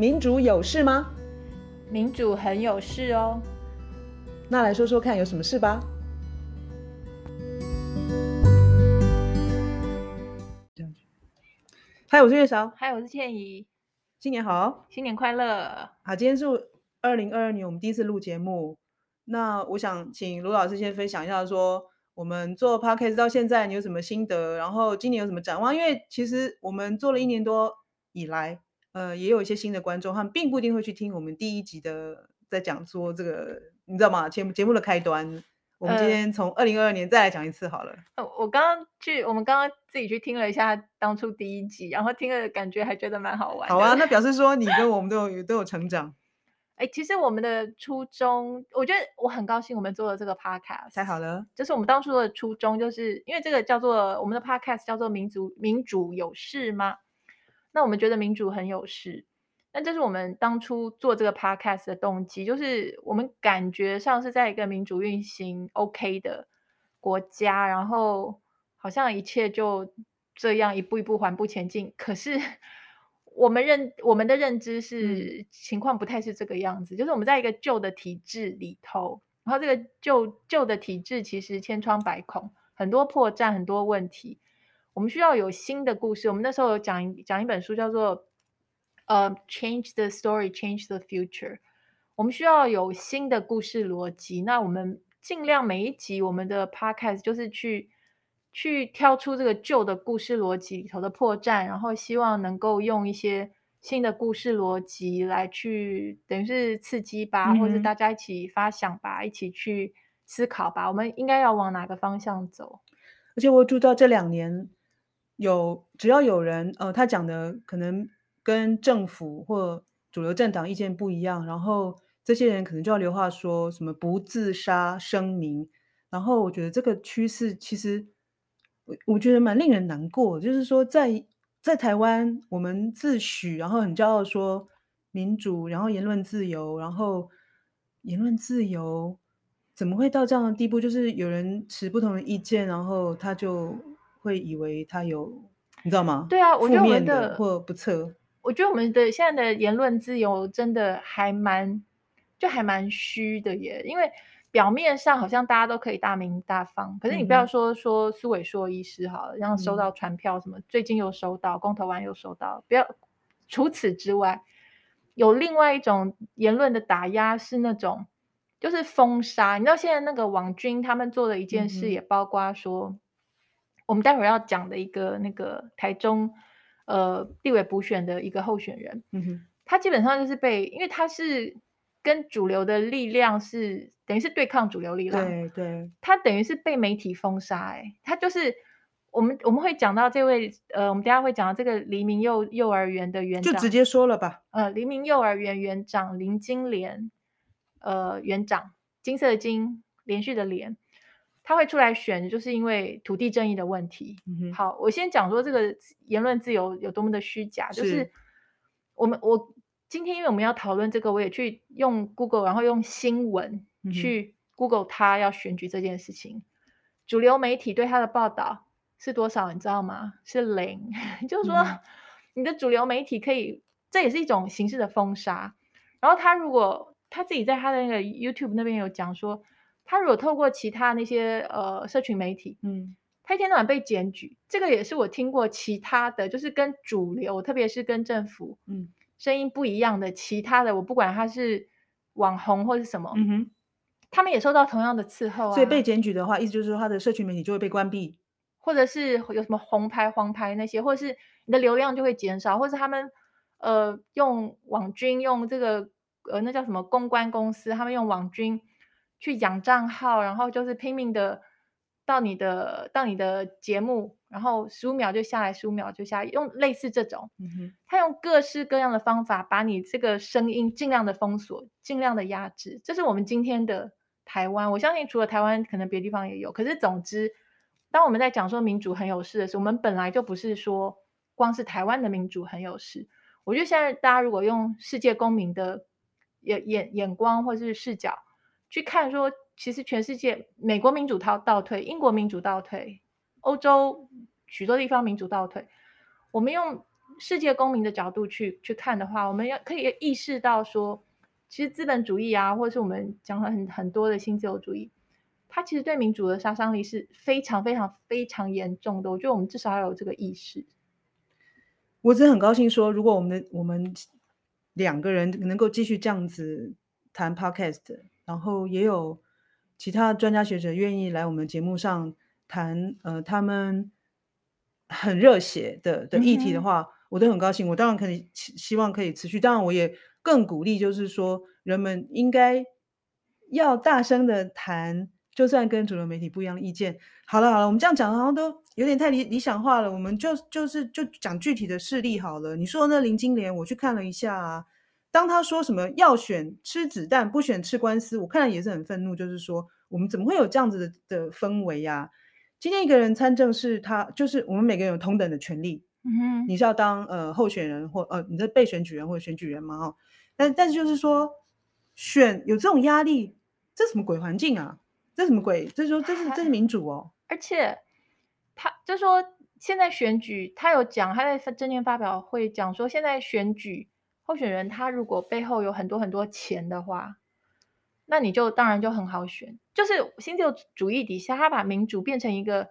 民主有事吗？民主很有事哦。那来说说看，有什么事吧？嗨，我是月韶。嗨，我是倩怡。新年好，新年快乐。好，今天是二零二二年我们第一次录节目。那我想请卢老师先分享一下，说我们做 Podcast 到现在你有什么心得？然后今年有什么展望？因为其实我们做了一年多以来，呃，也有一些新的观众，他们并不一定会去听我们第一集的在讲说这个，你知道吗？节目节目的开端。我们今天从二零二二年再来讲一次好了。呃，我刚刚去，我们刚刚自己去听了一下当初第一集，然后听了感觉还觉得蛮好玩。好啊，那表示说你跟我们都有都有成长。哎，其实我们的初衷，我觉得我很高兴我们做了这个 podcast。太好了，就是我们当初的初衷，就是因为这个叫做我们的 podcast 叫做民族民主有事吗？那我们觉得民主很有事。那这是我们当初做这个 podcast 的动机，就是我们感觉上是在一个民主运行 OK 的国家，然后好像一切就这样一步一步缓步前进。可是我们认我们的认知是情况不太是这个样子，就是我们在一个旧的体制里头，然后这个旧旧的体制其实千疮百孔，很多破绽，很多问题。我们需要有新的故事。我们那时候有讲讲一本书叫做。呃、uh，change the story, change the future。我们需要有新的故事逻辑。那我们尽量每一集我们的 podcast 就是去去挑出这个旧的故事逻辑里头的破绽，然后希望能够用一些新的故事逻辑来去等于是刺激吧，嗯、或者大家一起发想吧，一起去思考吧。我们应该要往哪个方向走？而且我注意到这两年有只要有人呃，他讲的可能。跟政府或主流政党意见不一样，然后这些人可能就要留话说什么不自杀声明，然后我觉得这个趋势其实我我觉得蛮令人难过，就是说在在台湾我们自诩然后很骄傲说民主，然后言论自由，然后言论自由怎么会到这样的地步？就是有人持不同的意见，然后他就会以为他有你知道吗？对啊，我觉得我们的的或不测。我觉得我们的现在的言论自由真的还蛮，就还蛮虚的耶。因为表面上好像大家都可以大名大放，可是你不要说说苏伟硕医师好了，然后收到传票什么，最近又收到公投完又收到，不要。除此之外，有另外一种言论的打压是那种，就是封杀。你知道现在那个网军他们做的一件事，也包括说，我们待会儿要讲的一个那个台中。呃，立委补选的一个候选人，嗯哼，他基本上就是被，因为他是跟主流的力量是等于是对抗主流力量，对对，他等于是被媒体封杀，哎，他就是我们我们会讲到这位，呃，我们等下会讲到这个黎明幼幼儿园的园长，就直接说了吧，呃，黎明幼儿园园长林金莲，呃，园长金色的金，连续的连。他会出来选，就是因为土地正义的问题。嗯、好，我先讲说这个言论自由有多么的虚假。是就是我们我今天因为我们要讨论这个，我也去用 Google，然后用新闻去 Google 他要选举这件事情。嗯、主流媒体对他的报道是多少？你知道吗？是零。就是说，嗯、你的主流媒体可以，这也是一种形式的封杀。然后他如果他自己在他的那个 YouTube 那边有讲说。他如果透过其他那些呃社群媒体，嗯，他一天到晚被检举，这个也是我听过其他的，就是跟主流，特别是跟政府，嗯，声音不一样的其他的，我不管他是网红或是什么，嗯哼，他们也受到同样的伺候啊。所以被检举的话，意思就是说他的社群媒体就会被关闭，或者是有什么红牌、黄牌那些，或者是你的流量就会减少，或者是他们呃用网军用这个呃那叫什么公关公司，他们用网军。去养账号，然后就是拼命的到你的到你的节目，然后十五秒就下来，十五秒就下来，用类似这种，嗯哼，他用各式各样的方法把你这个声音尽量的封锁，尽量的压制。这是我们今天的台湾。我相信除了台湾，可能别的地方也有。可是总之，当我们在讲说民主很有事的时候，我们本来就不是说光是台湾的民主很有事。我觉得现在大家如果用世界公民的眼眼眼光或是视角。去看说，其实全世界，美国民主倒倒退，英国民主倒退，欧洲许多地方民主倒退。我们用世界公民的角度去去看的话，我们要可以意识到说，其实资本主义啊，或者是我们讲了很很多的新自由主义，它其实对民主的杀伤力是非常非常非常严重的。我觉得我们至少要有这个意识。我真的很高兴说，如果我们的我们两个人能够继续这样子谈 Podcast，然后也有其他专家学者愿意来我们节目上谈，呃，他们。很热血的的议题的话，嗯、我都很高兴。我当然可以希望可以持续。当然，我也更鼓励，就是说，人们应该要大声的谈，就算跟主流媒体不一样的意见。好了好了，我们这样讲好像都有点太理理想化了。我们就就是就讲具体的事例好了。你说那林金莲，我去看了一下啊。当他说什么要选吃子弹，不选吃官司，我看了也是很愤怒。就是说，我们怎么会有这样子的的氛围呀、啊？今天一个人参政是他，就是我们每个人有同等的权利。嗯哼，你是要当呃候选人或呃你的被选举人或者选举人吗？哈，但但是就是说选有这种压力，这什么鬼环境啊？这什么鬼？这是说这是这是民主哦。而且他就说现在选举，他有讲他在政见发表会讲说，现在选举候选人他如果背后有很多很多钱的话。那你就当然就很好选，就是新自由主义底下，他把民主变成一个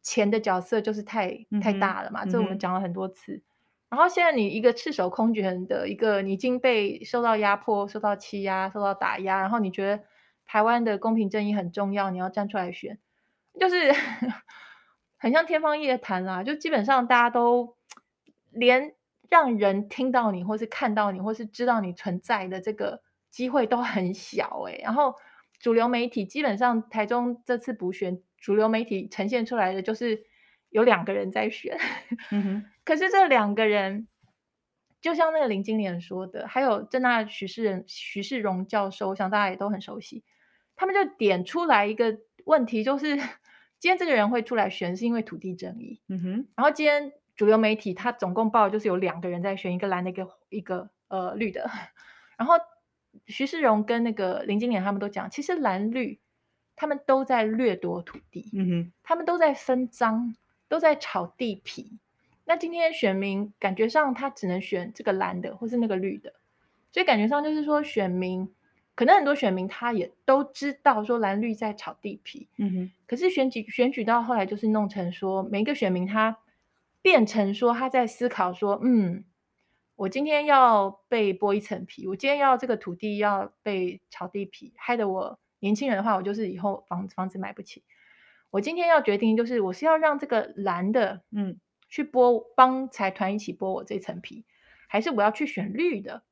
钱的角色，就是太、太大了嘛。这我们讲了很多次。嗯、然后现在你一个赤手空拳的一个，你已经被受到压迫、受到欺压、受到打压，然后你觉得台湾的公平正义很重要，你要站出来选，就是 很像天方夜谭啦。就基本上大家都 连让人听到你，或是看到你，或是知道你存在的这个。机会都很小哎、欸，然后主流媒体基本上台中这次补选，主流媒体呈现出来的就是有两个人在选，嗯、哼。可是这两个人就像那个林金莲说的，还有正大许世仁、许世荣教授，我想大家也都很熟悉，他们就点出来一个问题，就是 今天这个人会出来选是因为土地争议，嗯、哼。然后今天主流媒体他总共报就是有两个人在选，一个蓝的，一个一个呃绿的，然后。徐世荣跟那个林金莲他们都讲，其实蓝绿他们都在掠夺土地，嗯哼，他们都在分赃，都在炒地皮。那今天选民感觉上他只能选这个蓝的，或是那个绿的，所以感觉上就是说，选民可能很多选民他也都知道说蓝绿在炒地皮，嗯哼。可是选举选举到后来就是弄成说，每一个选民他变成说他在思考说，嗯。我今天要被剥一层皮，我今天要这个土地要被炒地皮，害得我年轻人的话，我就是以后房子房子买不起。我今天要决定，就是我是要让这个蓝的，嗯，去剥帮财团一起剥我这层皮，还是我要去选绿的，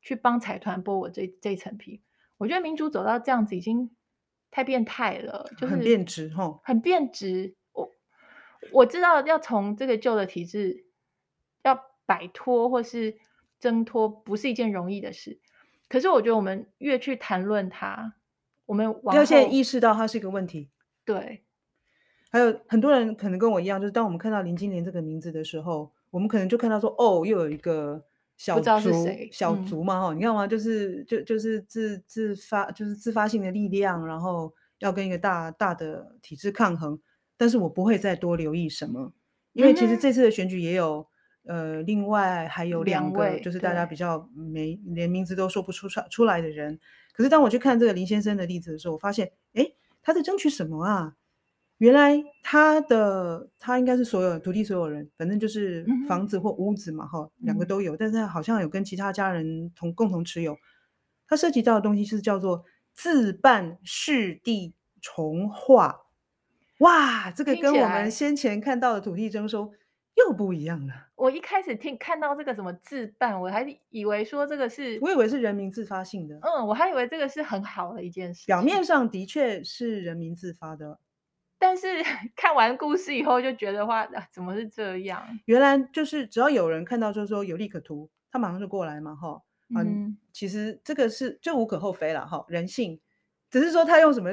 去帮财团剥我这这层皮？我觉得民主走到这样子已经太变态了，就是很变质哈，很变质。我我知道要从这个旧的体制要。摆脱或是挣脱不是一件容易的事，可是我觉得我们越去谈论它，我们要先意识到它是一个问题。对，还有很多人可能跟我一样，就是当我们看到林金莲这个名字的时候，我们可能就看到说，哦，又有一个小族，小族嘛，哈、嗯，你看嘛？就是就就是自自发，就是自发性的力量，然后要跟一个大大的体制抗衡。但是我不会再多留意什么，因为其实这次的选举也有。呃，另外还有两个，两就是大家比较没连名字都说不出出出来的人。可是当我去看这个林先生的例子的时候，我发现，哎，他在争取什么啊？原来他的他应该是所有土地所有人，反正就是房子或屋子嘛，哈、嗯，两个都有。但是他好像有跟其他家人同共同持有。他涉及到的东西是叫做自办市地重划。哇，这个跟我们先前看到的土地征收。又不一样了。我一开始听看到这个什么自办，我还以为说这个是，我以为是人民自发性的。嗯，我还以为这个是很好的一件事。表面上的确是人民自发的，但是 看完故事以后就觉得话，怎么是这样？原来就是只要有人看到，就是说有利可图，他马上就过来嘛，哈。嗯，嗯，其实这个是就无可厚非了，哈，人性。只是说他用什么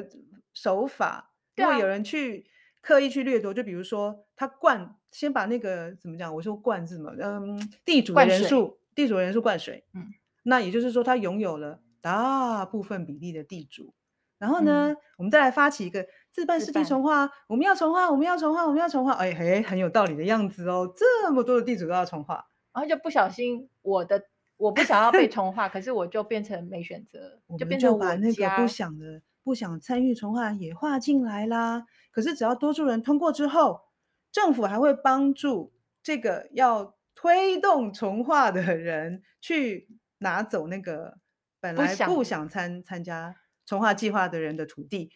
手法，如果有人去。刻意去掠夺，就比如说他灌，先把那个怎么讲？我说灌是什么？嗯，地主的人数，地主的人数灌水。嗯，那也就是说他拥有了大部分比例的地主。然后呢，嗯、我们再来发起一个自办市地重划，办我们要重划，我们要重划，我们要重划。哎嘿，很有道理的样子哦。这么多的地主都要重划，然后就不小心我的我不想要被 重划，可是我就变成没选择，就变成就把那个不想的、不想参与重划也划进来啦。可是只要多数人通过之后，政府还会帮助这个要推动重划的人去拿走那个本来不想参参加重划计划的人的土地。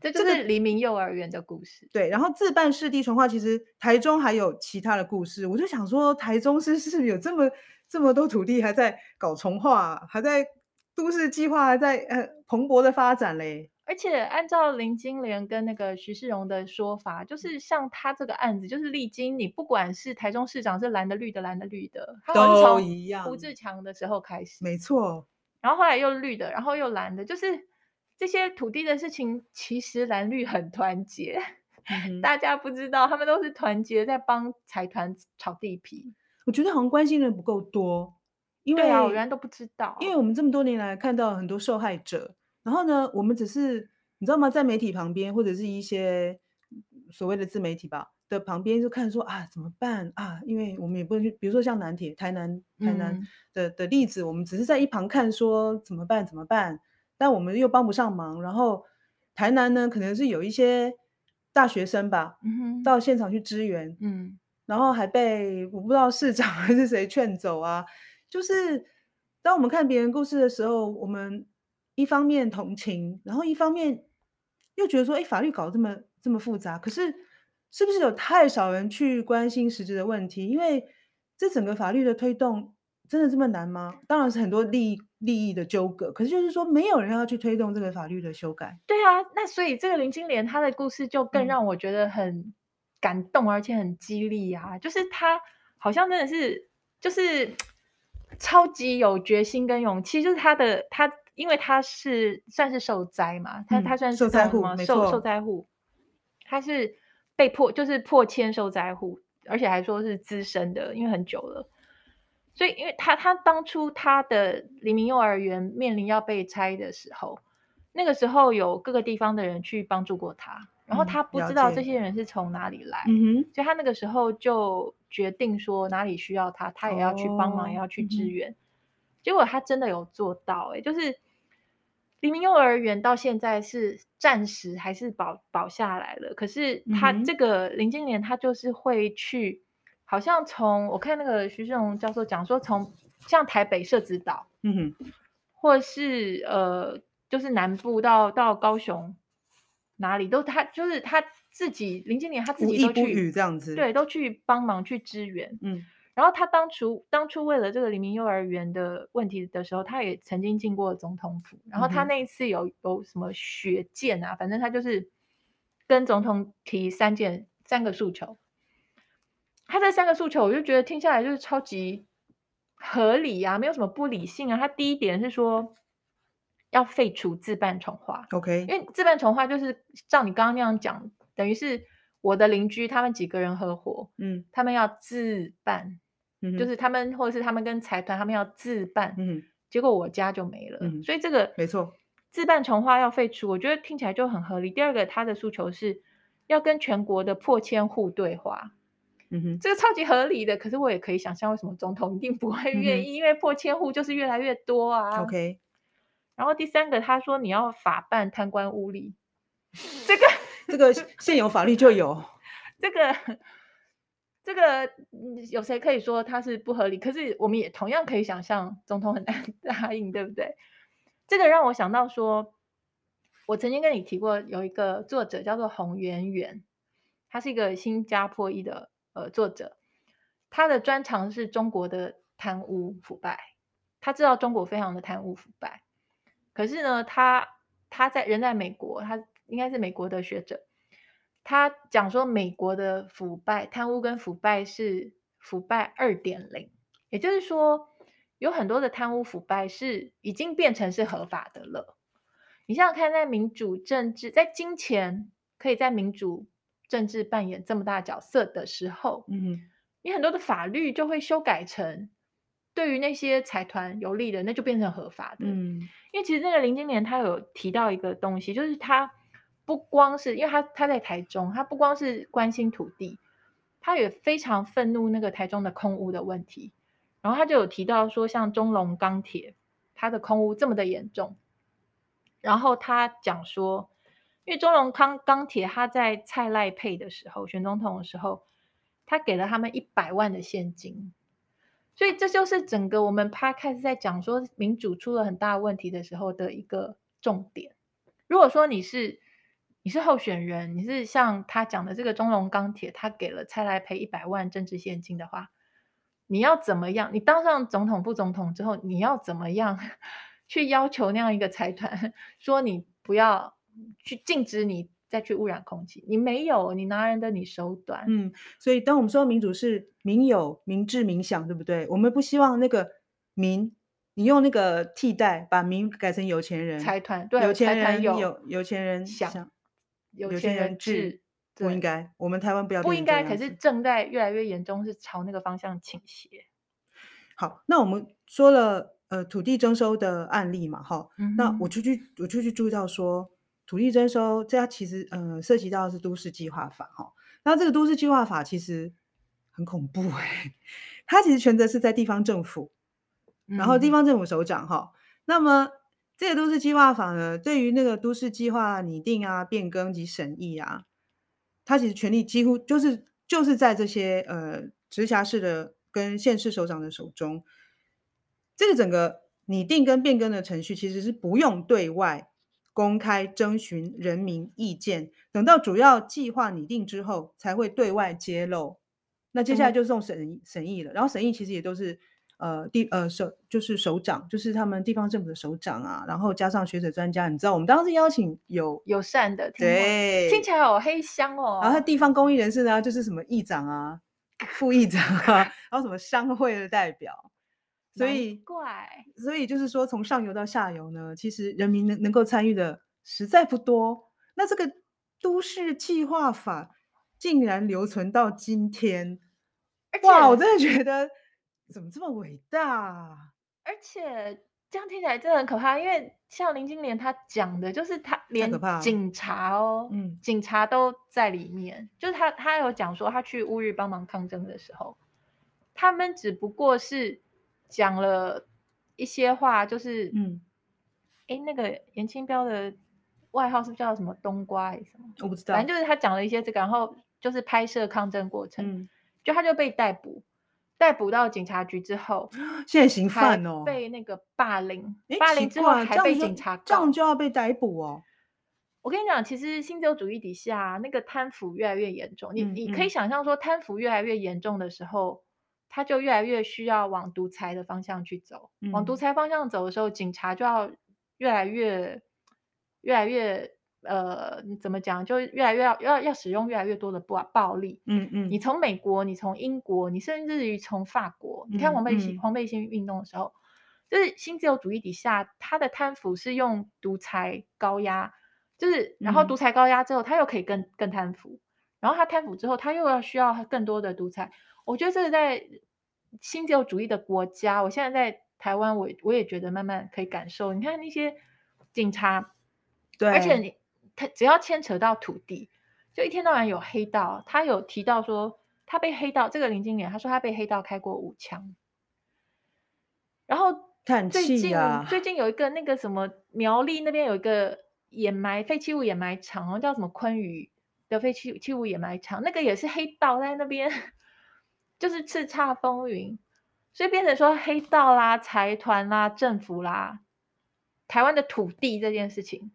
这就是黎明幼儿园的故事。对，然后自办市地重划，其实台中还有其他的故事。我就想说，台中市是是有这么这么多土地还在搞重划，还在都市计划还在呃蓬勃的发展嘞？而且按照林金莲跟那个徐世荣的说法，就是像他这个案子，就是历经你不管是台中市长是蓝的绿的蓝的绿的，都一样。胡志强的时候开始，没错。然后后来又绿的，然后又蓝的，就是。这些土地的事情，其实蓝绿很团结，嗯、大家不知道，他们都是团结在帮财团炒地皮。我觉得好像关心的人不够多，因为对啊，我原来都不知道，因为我们这么多年来看到很多受害者，然后呢，我们只是你知道吗，在媒体旁边或者是一些所谓的自媒体吧的旁边，就看说啊怎么办啊？因为我们也不能去，比如说像南铁、台南、台南的、嗯、的例子，我们只是在一旁看说怎么办？怎么办？但我们又帮不上忙，然后台南呢，可能是有一些大学生吧，嗯、到现场去支援，嗯，然后还被我不知道市长 还是谁劝走啊。就是当我们看别人故事的时候，我们一方面同情，然后一方面又觉得说，哎，法律搞得这么这么复杂，可是是不是有太少人去关心实质的问题？因为这整个法律的推动真的这么难吗？当然是很多利益。利益的纠葛，可是就是说，没有人要去推动这个法律的修改。对啊，那所以这个林金莲她的故事就更让我觉得很感动，嗯、而且很激励啊！就是她好像真的是，就是超级有决心跟勇气。就是她的她，因为他是算是受灾嘛，他他算是受灾户，受受灾户，他是被迫就是破迁受灾户，而且还说是资深的，因为很久了。所以，因为他他当初他的黎明幼儿园面临要被拆的时候，那个时候有各个地方的人去帮助过他，然后他不知道这些人是从哪里来，嗯，所以他那个时候就决定说哪里需要他，他也要去帮忙，哦、也要去支援。结果他真的有做到，哎，就是黎明幼儿园到现在是暂时还是保保下来了，可是他这个林金莲他就是会去。好像从我看那个徐世荣教授讲说，从像台北社子岛，嗯哼，或是呃，就是南部到到高雄，哪里都他就是他自己林金莲他自己都去这样子，对，都去帮忙去支援，嗯，然后他当初当初为了这个黎明幼儿园的问题的时候，他也曾经进过总统府，然后他那一次有有什么血剑啊，反正他就是跟总统提三件三个诉求。他这三个诉求，我就觉得听下来就是超级合理啊，没有什么不理性啊。他第一点是说要废除自办重划，OK，因为自办重划就是照你刚刚那样讲，等于是我的邻居他们几个人合伙，嗯，他们要自办，嗯，就是他们或者是他们跟财团他们要自办，嗯，结果我家就没了，嗯，所以这个没错，自办重划要废除，我觉得听起来就很合理。第二个，他的诉求是要跟全国的破千户对话。嗯哼，这个超级合理的，可是我也可以想象为什么总统一定不会愿意，嗯、因为破千户就是越来越多啊。OK，然后第三个他说你要法办贪官污吏，这个这个现有法律就有，这个这个有谁可以说它是不合理？可是我们也同样可以想象总统很难 答应，对不对？这个让我想到说，我曾经跟你提过有一个作者叫做洪媛媛，他是一个新加坡裔的。呃，作者他的专长是中国的贪污腐败，他知道中国非常的贪污腐败，可是呢，他他在人在美国，他应该是美国的学者，他讲说美国的腐败、贪污跟腐败是腐败二点零，也就是说有很多的贪污腐败是已经变成是合法的了。你想想看，在民主政治，在金钱可以在民主。政治扮演这么大角色的时候，嗯，你很多的法律就会修改成对于那些财团有利的，那就变成合法的。嗯，因为其实那个林金莲他有提到一个东西，就是他不光是因为他他在台中，他不光是关心土地，他也非常愤怒那个台中的空屋的问题，然后他就有提到说，像中龙钢铁，它的空屋这么的严重，然后他讲说，因为中龙钢钢铁，他在蔡赖配的时候选总统的时候，他给了他们一百万的现金，所以这就是整个我们 p 开始在讲说民主出了很大问题的时候的一个重点。如果说你是你是候选人，你是像他讲的这个中龙钢铁，他给了蔡赖配一百万政治现金的话，你要怎么样？你当上总统、副总统之后，你要怎么样去要求那样一个财团，说你不要去禁止你再去污染空气？你没有，你拿人的你手短。嗯，所以当我们说民主是民有、民治、民享，对不对？我们不希望那个民。你用那个替代，把民改成有钱人财团，对，有钱人有有有钱人想，有钱人治，不应该。我们台湾不要不应该，可是正在越来越严重，是朝那个方向倾斜。好，那我们说了呃土地征收的案例嘛，哈、嗯，那我就去我就去注意到说土地征收，这其实呃涉及到的是都市计划法哈，那这个都市计划法其实很恐怖哎、欸，它其实权责是在地方政府。然后地方政府首长哈、嗯，那么这个都市计划法呢，对于那个都市计划拟定啊、变更及审议啊，它其实权力几乎就是就是在这些呃直辖市的跟县市首长的手中。这个整个拟定跟变更的程序，其实是不用对外公开征询人民意见，等到主要计划拟定之后才会对外揭露。那接下来就是送审审议了，然后审议其实也都是。呃，地呃首就是首长，就是他们地方政府的首长啊，然后加上学者专家，你知道，我们当时邀请有友善的，对，听起来好黑箱哦。然后地方公益人士呢，就是什么议长啊、副议长啊，然后什么商会的代表，所以怪，所以就是说，从上游到下游呢，其实人民能能够参与的实在不多。那这个都市计划法竟然留存到今天，哇，我真的觉得。怎么这么伟大？而且这样听起来真的很可怕，因为像林金莲他讲的，就是他连警察哦，嗯，警察都在里面。就是他他有讲说，他去乌日帮忙抗争的时候，他们只不过是讲了一些话，就是嗯，哎，那个严清标的外号是不是叫什么冬瓜还是什么？我不知道，反正就是他讲了一些这个，然后就是拍摄抗争过程，嗯，就他就被逮捕。逮捕到警察局之后，现行犯哦，被那个霸凌，霸凌之后还被警察告，这样就要被逮捕哦。我跟你讲，其实新自由主义底下那个贪腐越来越严重，你、嗯、你可以想象说，贪腐越来越严重的时候，他就越来越需要往独裁的方向去走。嗯、往独裁方向走的时候，警察就要越来越越来越。呃，你怎么讲？就越来越要要要使用越来越多的暴暴力。嗯嗯。你从美国，你从英国，你甚至于从法国，嗯、你看黄背心、嗯、黄背心运动的时候，就是新自由主义底下，他的贪腐是用独裁高压，就是然后独裁高压之后，他又可以更更贪腐，然后他贪腐之后，他又要需要更多的独裁。我觉得这是在新自由主义的国家，我现在在台湾，我我也觉得慢慢可以感受。你看那些警察，对，而且你。他只要牵扯到土地，就一天到晚有黑道。他有提到说，他被黑道这个林金莲，他说他被黑道开过五枪。然后最近、啊、最近有一个那个什么苗栗那边有一个掩埋废弃物掩埋场，好像叫什么昆宇的废弃弃物掩埋场，那个也是黑道在那边，就是叱咤风云，所以变成说黑道啦、财团啦、政府啦，台湾的土地这件事情。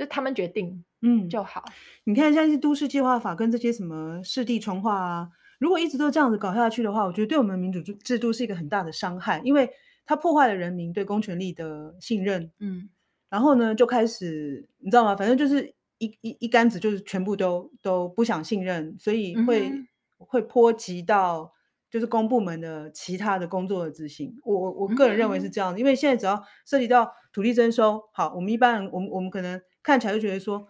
就他们决定，嗯，就好。你看，像是都市计划法跟这些什么市地重划啊，如果一直都这样子搞下去的话，我觉得对我们民主制度是一个很大的伤害，因为它破坏了人民对公权力的信任。嗯，然后呢，就开始你知道吗？反正就是一一一竿子，就是全部都都不想信任，所以会、嗯、会波及到就是公部门的其他的工作的执行。我我我个人认为是这样的，嗯、因为现在只要涉及到土地征收，好，我们一般人，我们我们可能。看起来就觉得说，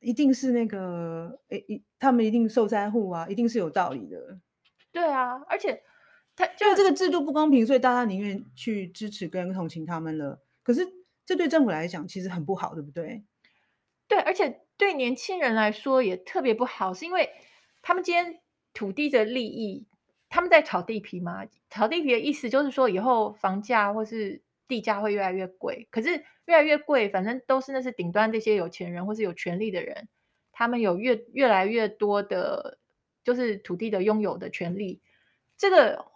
一定是那个，诶，一他们一定受灾户啊，一定是有道理的。对啊，而且他就这个制度不公平，所以大家宁愿去支持跟同情他们了。可是这对政府来讲其实很不好，对不对？对，而且对年轻人来说也特别不好，是因为他们今天土地的利益，他们在炒地皮嘛？炒地皮的意思就是说，以后房价或是地价会越来越贵。可是越来越贵，反正都是那是顶端这些有钱人或是有权力的人，他们有越越来越多的，就是土地的拥有的权利。这个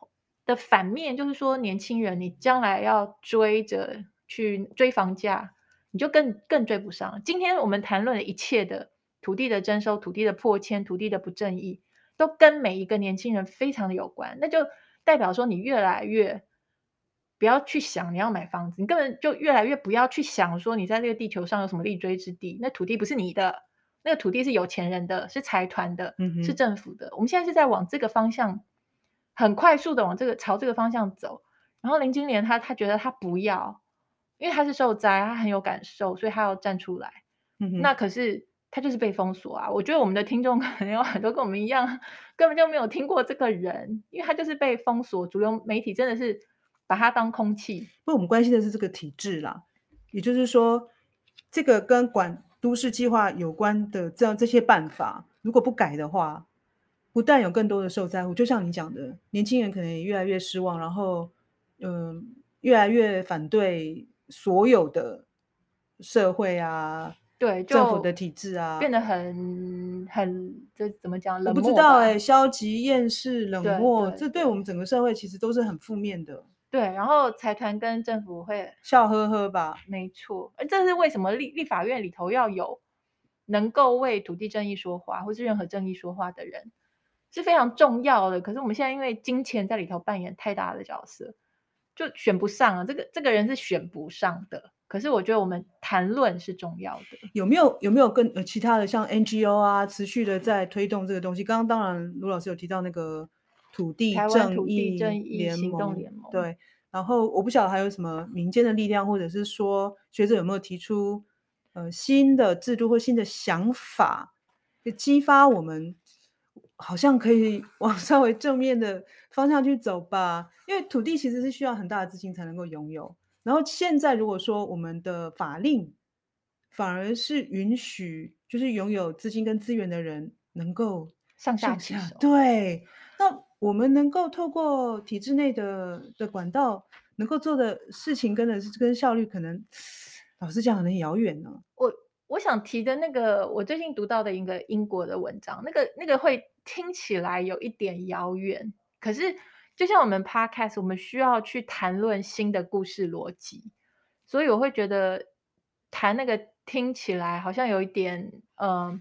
的反面就是说，年轻人你将来要追着去追房价，你就更更追不上。今天我们谈论的一切的。土地的征收、土地的破迁、土地的不正义，都跟每一个年轻人非常的有关。那就代表说，你越来越不要去想你要买房子，你根本就越来越不要去想说你在这个地球上有什么立锥之地。那土地不是你的，那个土地是有钱人的，是财团的，是政府的。嗯。我们现在是在往这个方向，很快速的往这个朝这个方向走。然后林金莲她她觉得她不要，因为她是受灾，她很有感受，所以她要站出来。嗯。那可是。她就是被封锁啊！我觉得我们的听众可能有很多跟我们一样，根本就没有听过这个人，因为他就是被封锁。主流媒体真的是把它当空气。不我们关心的是这个体制啦，也就是说，这个跟管都市计划有关的这样这些办法，如果不改的话，不但有更多的受灾户，就像你讲的，年轻人可能也越来越失望，然后嗯、呃，越来越反对所有的社会啊。对，政府的体制啊，变得很很这怎么讲？冷漠？我不知道哎、欸，消极、厌世、冷漠，对对对，这对我们整个社会其实都是很负面的。对，然后财团跟政府会笑呵呵吧？没错，这是为什么立立法院里头要有能够为土地正义说话，或是任何正义说话的人，是非常重要的。可是我们现在因为金钱在里头扮演太大的角色，就选不上啊。这个这个人是选不上的。可是我觉得我们谈论是重要的，有没有有没有更呃其他的像 NGO 啊，持续的在推动这个东西？刚刚当然卢老师有提到那个土地正义联盟，盟对，然后我不晓得还有什么民间的力量，或者是说学者有没有提出呃新的制度或新的想法，就激发我们好像可以 往稍微正面的方向去走吧？因为土地其实是需要很大的资金才能够拥有。然后现在，如果说我们的法令反而是允许，就是拥有资金跟资源的人能够上下其手，对，那我们能够透过体制内的的管道，能够做的事情跟的是跟效率，可能老实讲很遥远呢。我我想提的那个，我最近读到的一个英国的文章，那个那个会听起来有一点遥远，可是。就像我们 podcast，我们需要去谈论新的故事逻辑，所以我会觉得谈那个听起来好像有一点嗯、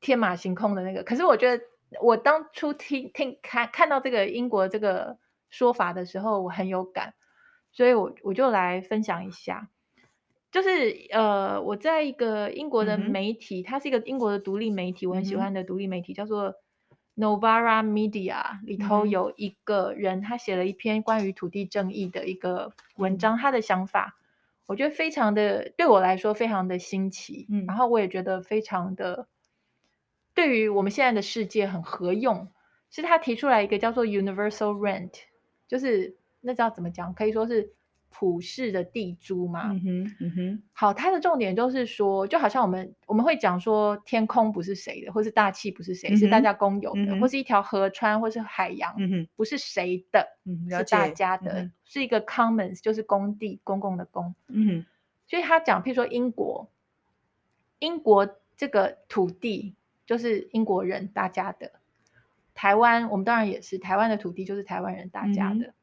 天马行空的那个。可是我觉得我当初听听看看到这个英国这个说法的时候，我很有感，所以我我就来分享一下。就是呃，我在一个英国的媒体，嗯、它是一个英国的独立媒体，我很喜欢的独立媒体，嗯、叫做。Novara Media 里头有一个人，他写了一篇关于土地正义的一个文章，他的想法，我觉得非常的对我来说非常的新奇，嗯，然后我也觉得非常的对于我们现在的世界很合用，是他提出来一个叫做 Universal Rent，就是那叫怎么讲，可以说是。普世的地租嘛，嗯哼，嗯哼，好，它的重点就是说，就好像我们我们会讲说，天空不是谁的，或是大气不是谁，嗯、是大家公有的，嗯、或是一条河川，或是海洋，嗯、不是谁的，嗯、是大家的，嗯、是一个 commons，就是公地，公共的公，嗯哼，所以他讲，譬如说英国，英国这个土地就是英国人大家的，台湾我们当然也是，台湾的土地就是台湾人大家的。嗯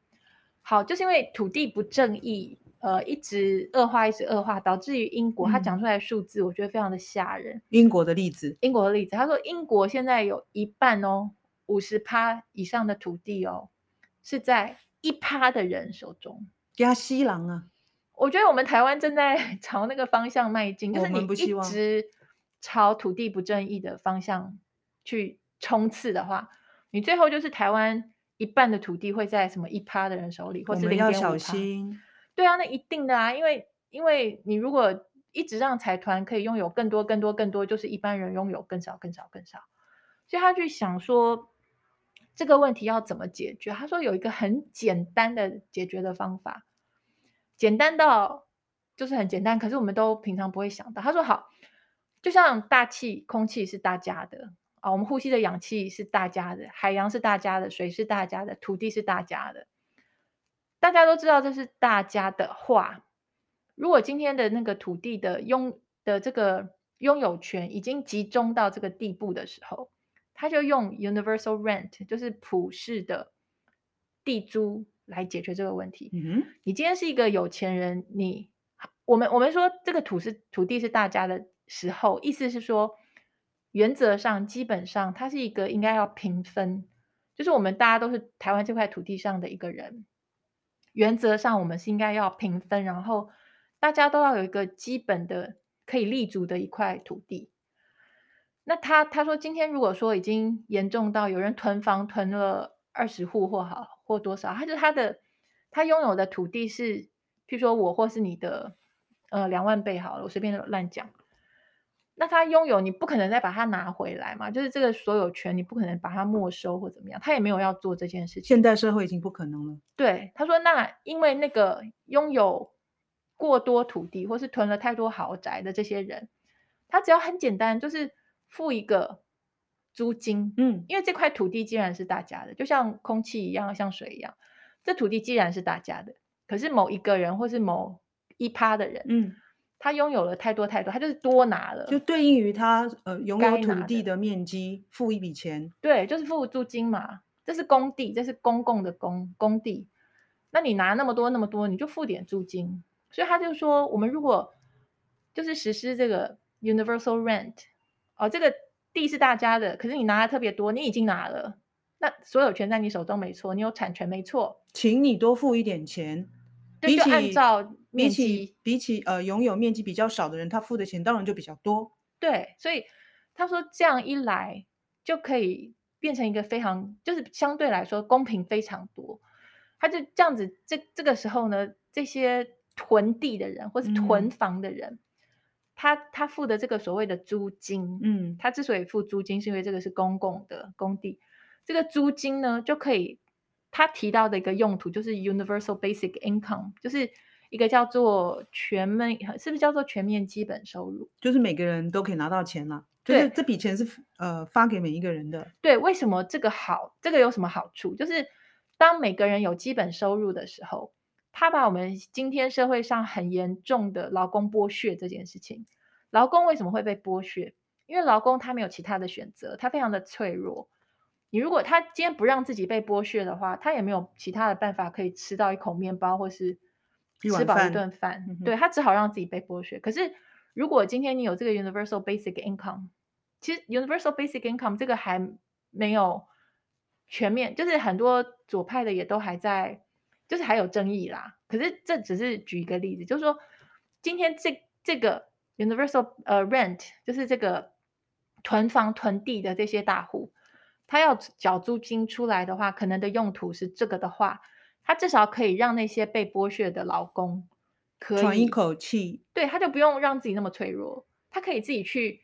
好，就是因为土地不正义，呃，一直恶化，一直恶化，导致于英国，他讲出来的数字，我觉得非常的吓人。英国的例子，英国的例子，他说英国现在有一半哦，五十趴以上的土地哦，是在一趴的人手中。加西郎啊，我觉得我们台湾正在 朝那个方向迈进，就是你一直朝土地不正义的方向去冲刺的话，你最后就是台湾。一半的土地会在什么一趴的人手里，或是零点五趴？要小心。对啊，那一定的啊，因为因为你如果一直让财团可以拥有更多、更多、更多，就是一般人拥有更少、更少、更少。所以他去想说这个问题要怎么解决？他说有一个很简单的解决的方法，简单到就是很简单，可是我们都平常不会想到。他说好，就像大气、空气是大家的。啊，我们呼吸的氧气是大家的，海洋是大家的，水是大家的，土地是大家的。大家都知道这是大家的话，如果今天的那个土地的拥的这个拥有权已经集中到这个地步的时候，他就用 universal rent，就是普世的地租来解决这个问题。嗯哼，你今天是一个有钱人，你我们我们说这个土是土地是大家的时候，意思是说，原则上基本上它是一个应该要平分，就是我们大家都是台湾这块土地上的一个人。原则上，我们是应该要平分，然后大家都要有一个基本的可以立足的一块土地。那他他说，今天如果说已经严重到有人囤房囤了二十户或好或多少，他就他的他拥有的土地是，譬如说我或是你的呃两万倍好了，我随便乱讲。那他拥有，你不可能再把它拿回来嘛？就是这个所有权，你不可能把它没收或怎么样。他也没有要做这件事情。现代社会已经不可能了。对，他说，那因为那个拥有过多土地或是囤了太多豪宅的这些人，他只要很简单，就是付一个租金。嗯，因为这块土地既然是大家的，就像空气一样，像水一样，这土地既然是大家的，可是某一个人或是某一趴的人，嗯。他拥有了太多太多，他就是多拿了，就对应于他呃拥有土地的面积付一笔钱，对，就是付租金嘛。这是工地，这是公共的工工地，那你拿那么多那么多，你就付点租金。所以他就说，我们如果就是实施这个 universal rent，哦，这个地是大家的，可是你拿的特别多，你已经拿了，那所有权在你手中没错，你有产权没错，请你多付一点钱。对，就按照面积，比起比起呃拥有面积比较少的人，他付的钱当然就比较多。对，所以他说这样一来就可以变成一个非常就是相对来说公平非常多。他就这样子，这这个时候呢，这些囤地的人或是囤房的人，嗯、他他付的这个所谓的租金，嗯，他之所以付租金，是因为这个是公共的工地，这个租金呢就可以。他提到的一个用途就是 universal basic income，就是一个叫做全面，是不是叫做全面基本收入？就是每个人都可以拿到钱了。对，就是这笔钱是呃发给每一个人的。对，为什么这个好？这个有什么好处？就是当每个人有基本收入的时候，他把我们今天社会上很严重的劳工剥削这件事情，劳工为什么会被剥削？因为劳工他没有其他的选择，他非常的脆弱。你如果他今天不让自己被剥削的话，他也没有其他的办法可以吃到一口面包或是吃饱一顿饭。嗯、对，他只好让自己被剥削。可是如果今天你有这个 universal basic income，其实 universal basic income 这个还没有全面，就是很多左派的也都还在，就是还有争议啦。可是这只是举一个例子，就是说今天这这个 universal 呃 rent，就是这个囤房囤地的这些大户。他要缴租金出来的话，可能的用途是这个的话，他至少可以让那些被剥削的劳工可以喘一口气，对，他就不用让自己那么脆弱，他可以自己去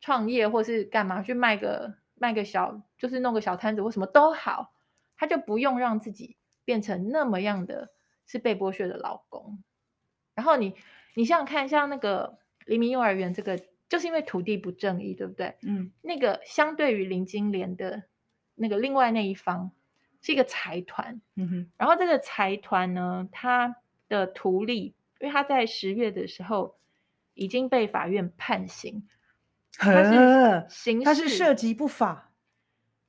创业或是干嘛，去卖个卖个小，就是弄个小摊子或什么都好，他就不用让自己变成那么样的是被剥削的劳工。然后你你想想看，像那个黎明幼儿园这个。就是因为土地不正义，对不对？嗯，那个相对于林金莲的那个另外那一方是一个财团，嗯哼。然后这个财团呢，他的图利，因为他在十月的时候已经被法院判刑，他是刑事，他是涉及不法，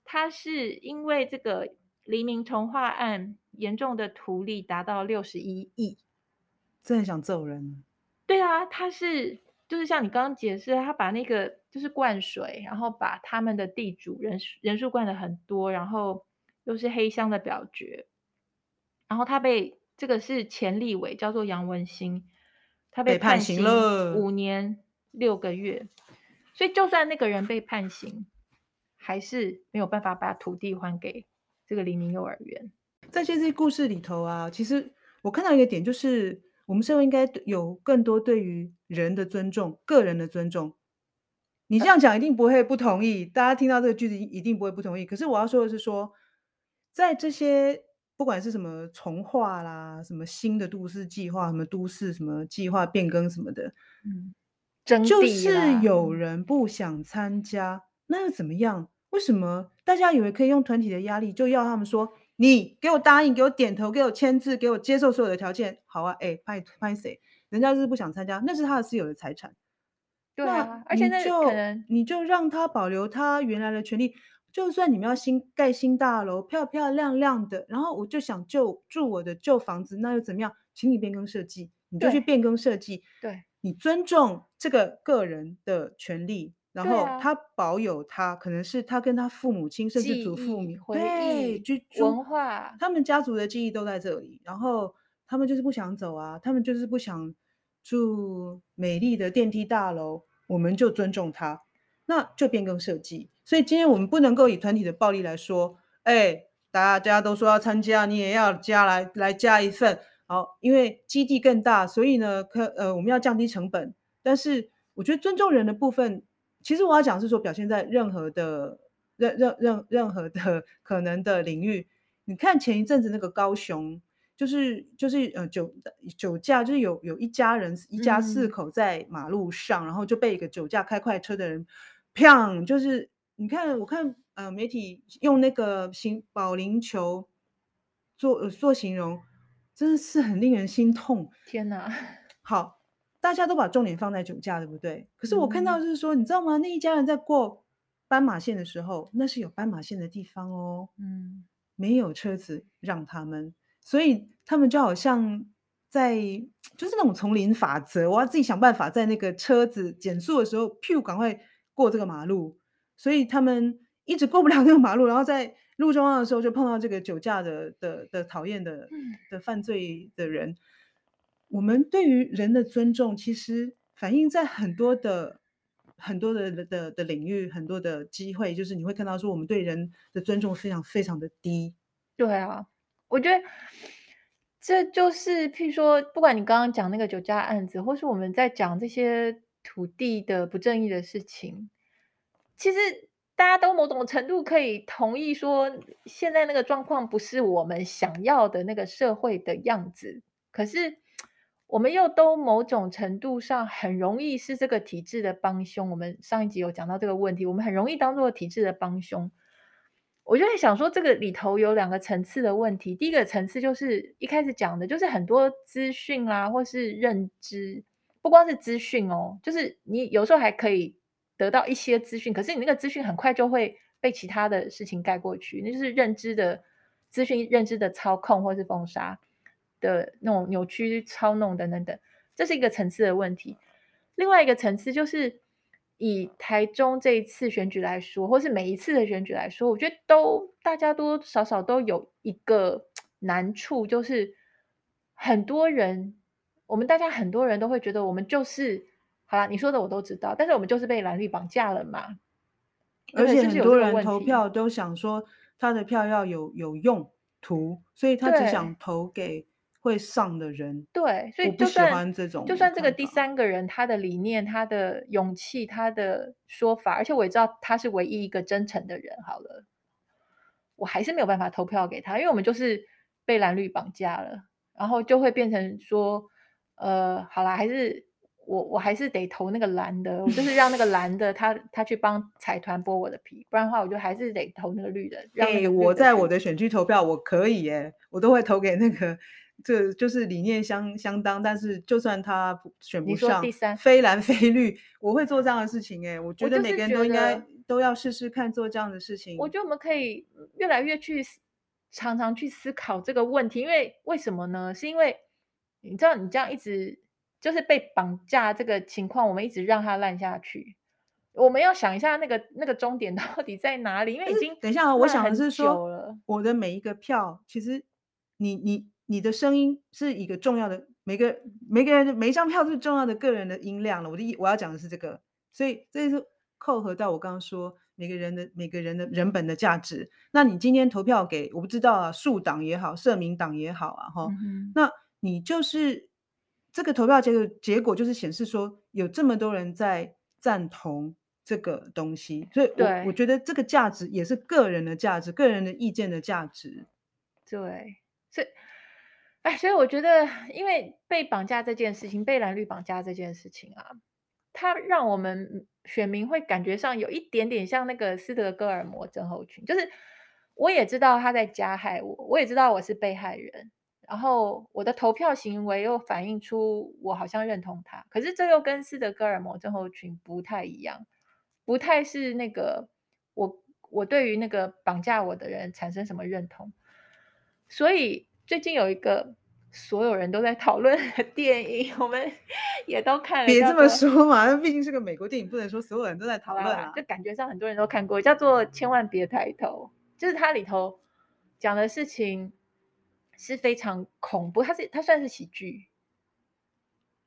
他是因为这个黎明重划案严重的图利达到六十一亿，真的想揍人。对啊，他是。就是像你刚刚解释，他把那个就是灌水，然后把他们的地主人数人数灌的很多，然后又是黑箱的表决，然后他被这个是前立委叫做杨文新，他被判刑了五年六个月，所以就算那个人被判刑，还是没有办法把土地还给这个黎明幼儿园。在这些故事里头啊，其实我看到一个点就是。我们社会应该有更多对于人的尊重，个人的尊重。你这样讲一定不会不同意，大家听到这个句子一定不会不同意。可是我要说的是说，在这些不管是什么重化啦，什么新的都市计划，什么都市什么计划变更什么的，嗯，就是有人不想参加，那又怎么样？为什么大家以为可以用团体的压力就要他们说，你给我答应，给我点头，给我签字，给我接受所有的条件？好啊，哎，拍拍谁？人家就是不想参加，那是他的私有的财产。对啊，而且那就可能你就让他保留他原来的权利。就算你们要新盖新大楼，漂漂亮亮的，然后我就想就住我的旧房子，那又怎么样？请你变更设计，你就去变更设计。对，你尊重这个个人的权利，然后他保有他，可能是他跟他父母亲甚至祖父母回忆、文化，他们家族的记忆都在这里，然后他们就是不想走啊，他们就是不想住美丽的电梯大楼，我们就尊重他，那就变更设计。所以今天我们不能够以团体的暴力来说，哎，大家都说要参加，你也要加来来加一份，好，因为基地更大，所以呢，可呃我们要降低成本。但是我觉得尊重人的部分，其实我要讲是说表现在任何的任任任任何的可能的领域。你看前一阵子那个高雄，就是就是呃酒酒驾，就是有有一家人一家四口在马路上，嗯、然后就被一个酒驾开快车的人，砰，就是。你看，我看呃，媒体用那个形保龄球做、呃、做形容，真的是很令人心痛。天哪！好，大家都把重点放在酒驾，对不对？可是我看到就是说，嗯、你知道吗？那一家人在过斑马线的时候，那是有斑马线的地方哦。嗯，没有车子让他们，所以他们就好像在就是那种丛林法则，我要自己想办法在那个车子减速的时候，噗，赶快过这个马路。所以他们一直过不了那个马路，然后在路中央的时候就碰到这个酒驾的的的讨厌的的犯罪的人。我们对于人的尊重，其实反映在很多的很多的的的领域，很多的机会，就是你会看到说，我们对人的尊重非常非常的低。对啊，我觉得这就是譬如说，不管你刚刚讲那个酒驾案子，或是我们在讲这些土地的不正义的事情。其实大家都某种程度可以同意说，现在那个状况不是我们想要的那个社会的样子。可是我们又都某种程度上很容易是这个体制的帮凶。我们上一集有讲到这个问题，我们很容易当做体制的帮凶。我就在想说，这个里头有两个层次的问题。第一个层次就是一开始讲的，就是很多资讯啦，或是认知，不光是资讯哦，就是你有时候还可以。得到一些资讯，可是你那个资讯很快就会被其他的事情盖过去，那就是认知的资讯、认知的操控或是封杀的那种扭曲、操弄等等等，这是一个层次的问题。另外一个层次就是以台中这一次选举来说，或是每一次的选举来说，我觉得都大家多多少少都有一个难处，就是很多人，我们大家很多人都会觉得我们就是。好啦，你说的我都知道，但是我们就是被蓝绿绑架了嘛。而且很多人投票都想说他的票要有有用途，所以他只想投给会上的人。对，所以就算喜欢这种。就算这个第三个人他的理念、他的勇气、他的说法，而且我也知道他是唯一一个真诚的人，好了，我还是没有办法投票给他，因为我们就是被蓝绿绑架了，然后就会变成说，呃，好啦，还是。我我还是得投那个蓝的，我就是让那个 蓝的他他去帮财团剥我的皮，不然的话我就还是得投那个绿的。哎、欸，我在我的选区投票，我可以耶，我都会投给那个，这就是理念相相当，但是就算他选不上，第三非蓝非绿，我会做这样的事情。哎，我觉得每个人都应该都要试试看做这样的事情。我觉得我们可以越来越去常常去思考这个问题，因为为什么呢？是因为你知道你这样一直。就是被绑架这个情况，我们一直让它烂下去。我们要想一下，那个那个终点 到底在哪里？因为已经等一下，我想的是说，我的每一个票，其实你你你的声音是一个重要的，每个每个人的每一张票都是重要的个人的音量了。我的意我要讲的是这个，所以这是扣合到我刚刚说每个人的每个人的人本的价值。那你今天投票给我不知道啊，树党也好，社民党也好啊，哈、嗯，那你就是。这个投票结果结果就是显示说，有这么多人在赞同这个东西，所以我我觉得这个价值也是个人的价值，个人的意见的价值。对，所以，哎，所以我觉得，因为被绑架这件事情，被蓝绿绑架这件事情啊，它让我们选民会感觉上有一点点像那个斯德哥尔摩症候群，就是我也知道他在加害我，我也知道我是被害人，然后我的投票行为又反映出我好像认同他，可是这又跟斯德哥尔摩症候群不太一样，不太是那个我我对于那个绑架我的人产生什么认同，所以最近有一个。所有人都在讨论的 电影，我们 也都看了。别这么说嘛，那毕竟是个美国电影，不能说所有人都在讨论啊。就感觉上很多人都看过，叫做《千万别抬头》，就是它里头讲的事情是非常恐怖，它是它算是喜剧，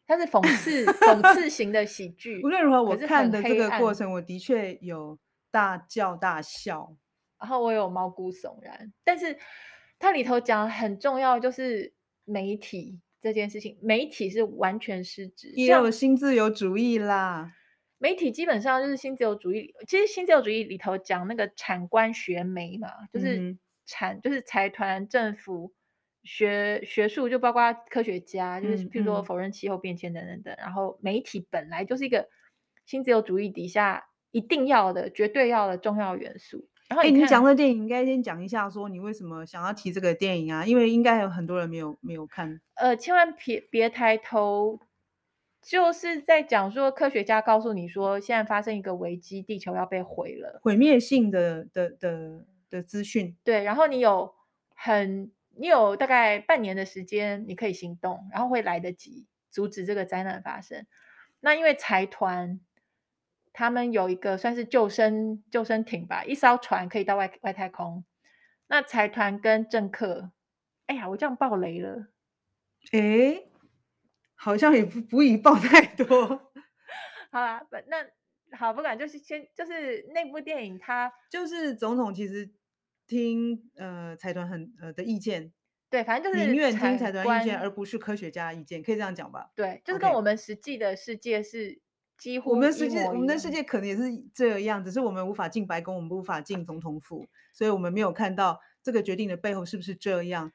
它是讽刺讽刺 型的喜剧。无论如何，我看的这个过程，我的确有大叫大笑，然后我有毛骨悚然。但是它里头讲很重要，就是。媒体这件事情，媒体是完全失职，也有新自由主义啦。媒体基本上就是新自由主义，其实新自由主义里头讲那个产官学媒嘛，就是产、嗯、就是财团、政府、学学术，就包括科学家，就是譬如说否认气候变迁等等等。然后媒体本来就是一个新自由主义底下一定要的、绝对要的重要元素。然后你，你讲的电影应该先讲一下，说你为什么想要提这个电影啊？因为应该有很多人没有没有看。呃，千万别别抬头，就是在讲说科学家告诉你说，现在发生一个危机，地球要被毁了，毁灭性的的的的资讯。对，然后你有很你有大概半年的时间，你可以行动，然后会来得及阻止这个灾难发生。那因为财团。他们有一个算是救生救生艇吧，一艘船可以到外外太空。那财团跟政客，哎呀，我这样爆雷了，哎，好像也不不宜爆太多。好啦，那好，不管就是先就是那部电影，它就是总统其实听呃财团很呃的意见，对，反正就是宁愿听财团意见，而不是科学家意见，可以这样讲吧？对，就是跟我们实际的世界是。几乎我们的世界，我们的世界可能也是这样，只是我们无法进白宫，我们无法进总统府，所以我们没有看到这个决定的背后是不是这样。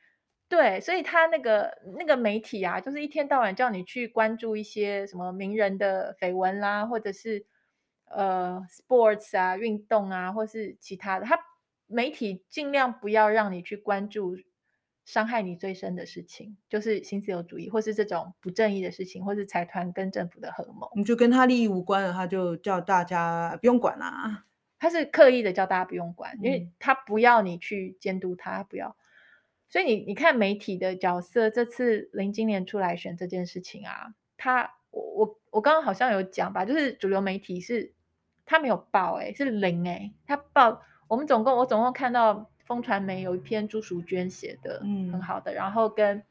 对，所以他那个那个媒体啊，就是一天到晚叫你去关注一些什么名人的绯闻啦，或者是呃 sports 啊运动啊，或是其他的，他媒体尽量不要让你去关注。伤害你最深的事情，就是新自由主义，或是这种不正义的事情，或是财团跟政府的合谋。你就跟他利益无关了，他就叫大家不用管啦。他是刻意的叫大家不用管，因为他不要你去监督他，不要。所以你你看媒体的角色，这次林金莲出来选这件事情啊，他我我我刚刚好像有讲吧，就是主流媒体是他没有报、欸，哎，是零、欸，哎，他报我们总共我总共看到。风传媒有一篇朱淑娟写的，嗯，很好的。嗯、然后跟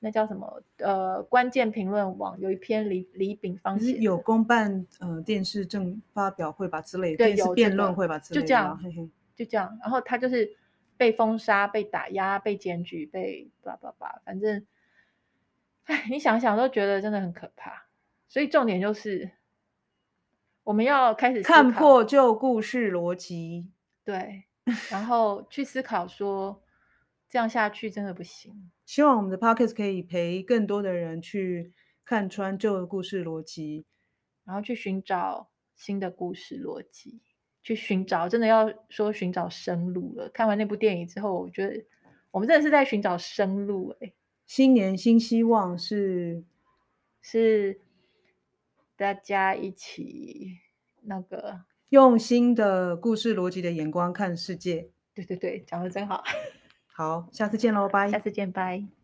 那叫什么呃，关键评论网有一篇李李炳芳写的，有公办呃电视正发表会吧之类的，对，电视辩论会吧之类的，就这样，嘿嘿就这样。然后他就是被封杀、被打压、被检举、被叭叭叭，反正，哎，你想想都觉得真的很可怕。所以重点就是我们要开始看破旧故事逻辑，对。然后去思考说，这样下去真的不行。希望我们的 podcast 可以陪更多的人去看穿旧的故事逻辑，然后去寻找新的故事逻辑，去寻找真的要说寻找生路了。看完那部电影之后，我觉得我们真的是在寻找生路。哎，新年新希望是是大家一起那个。用新的故事逻辑的眼光看世界。对对对，讲的真好。好，下次见喽，拜。下次见，拜。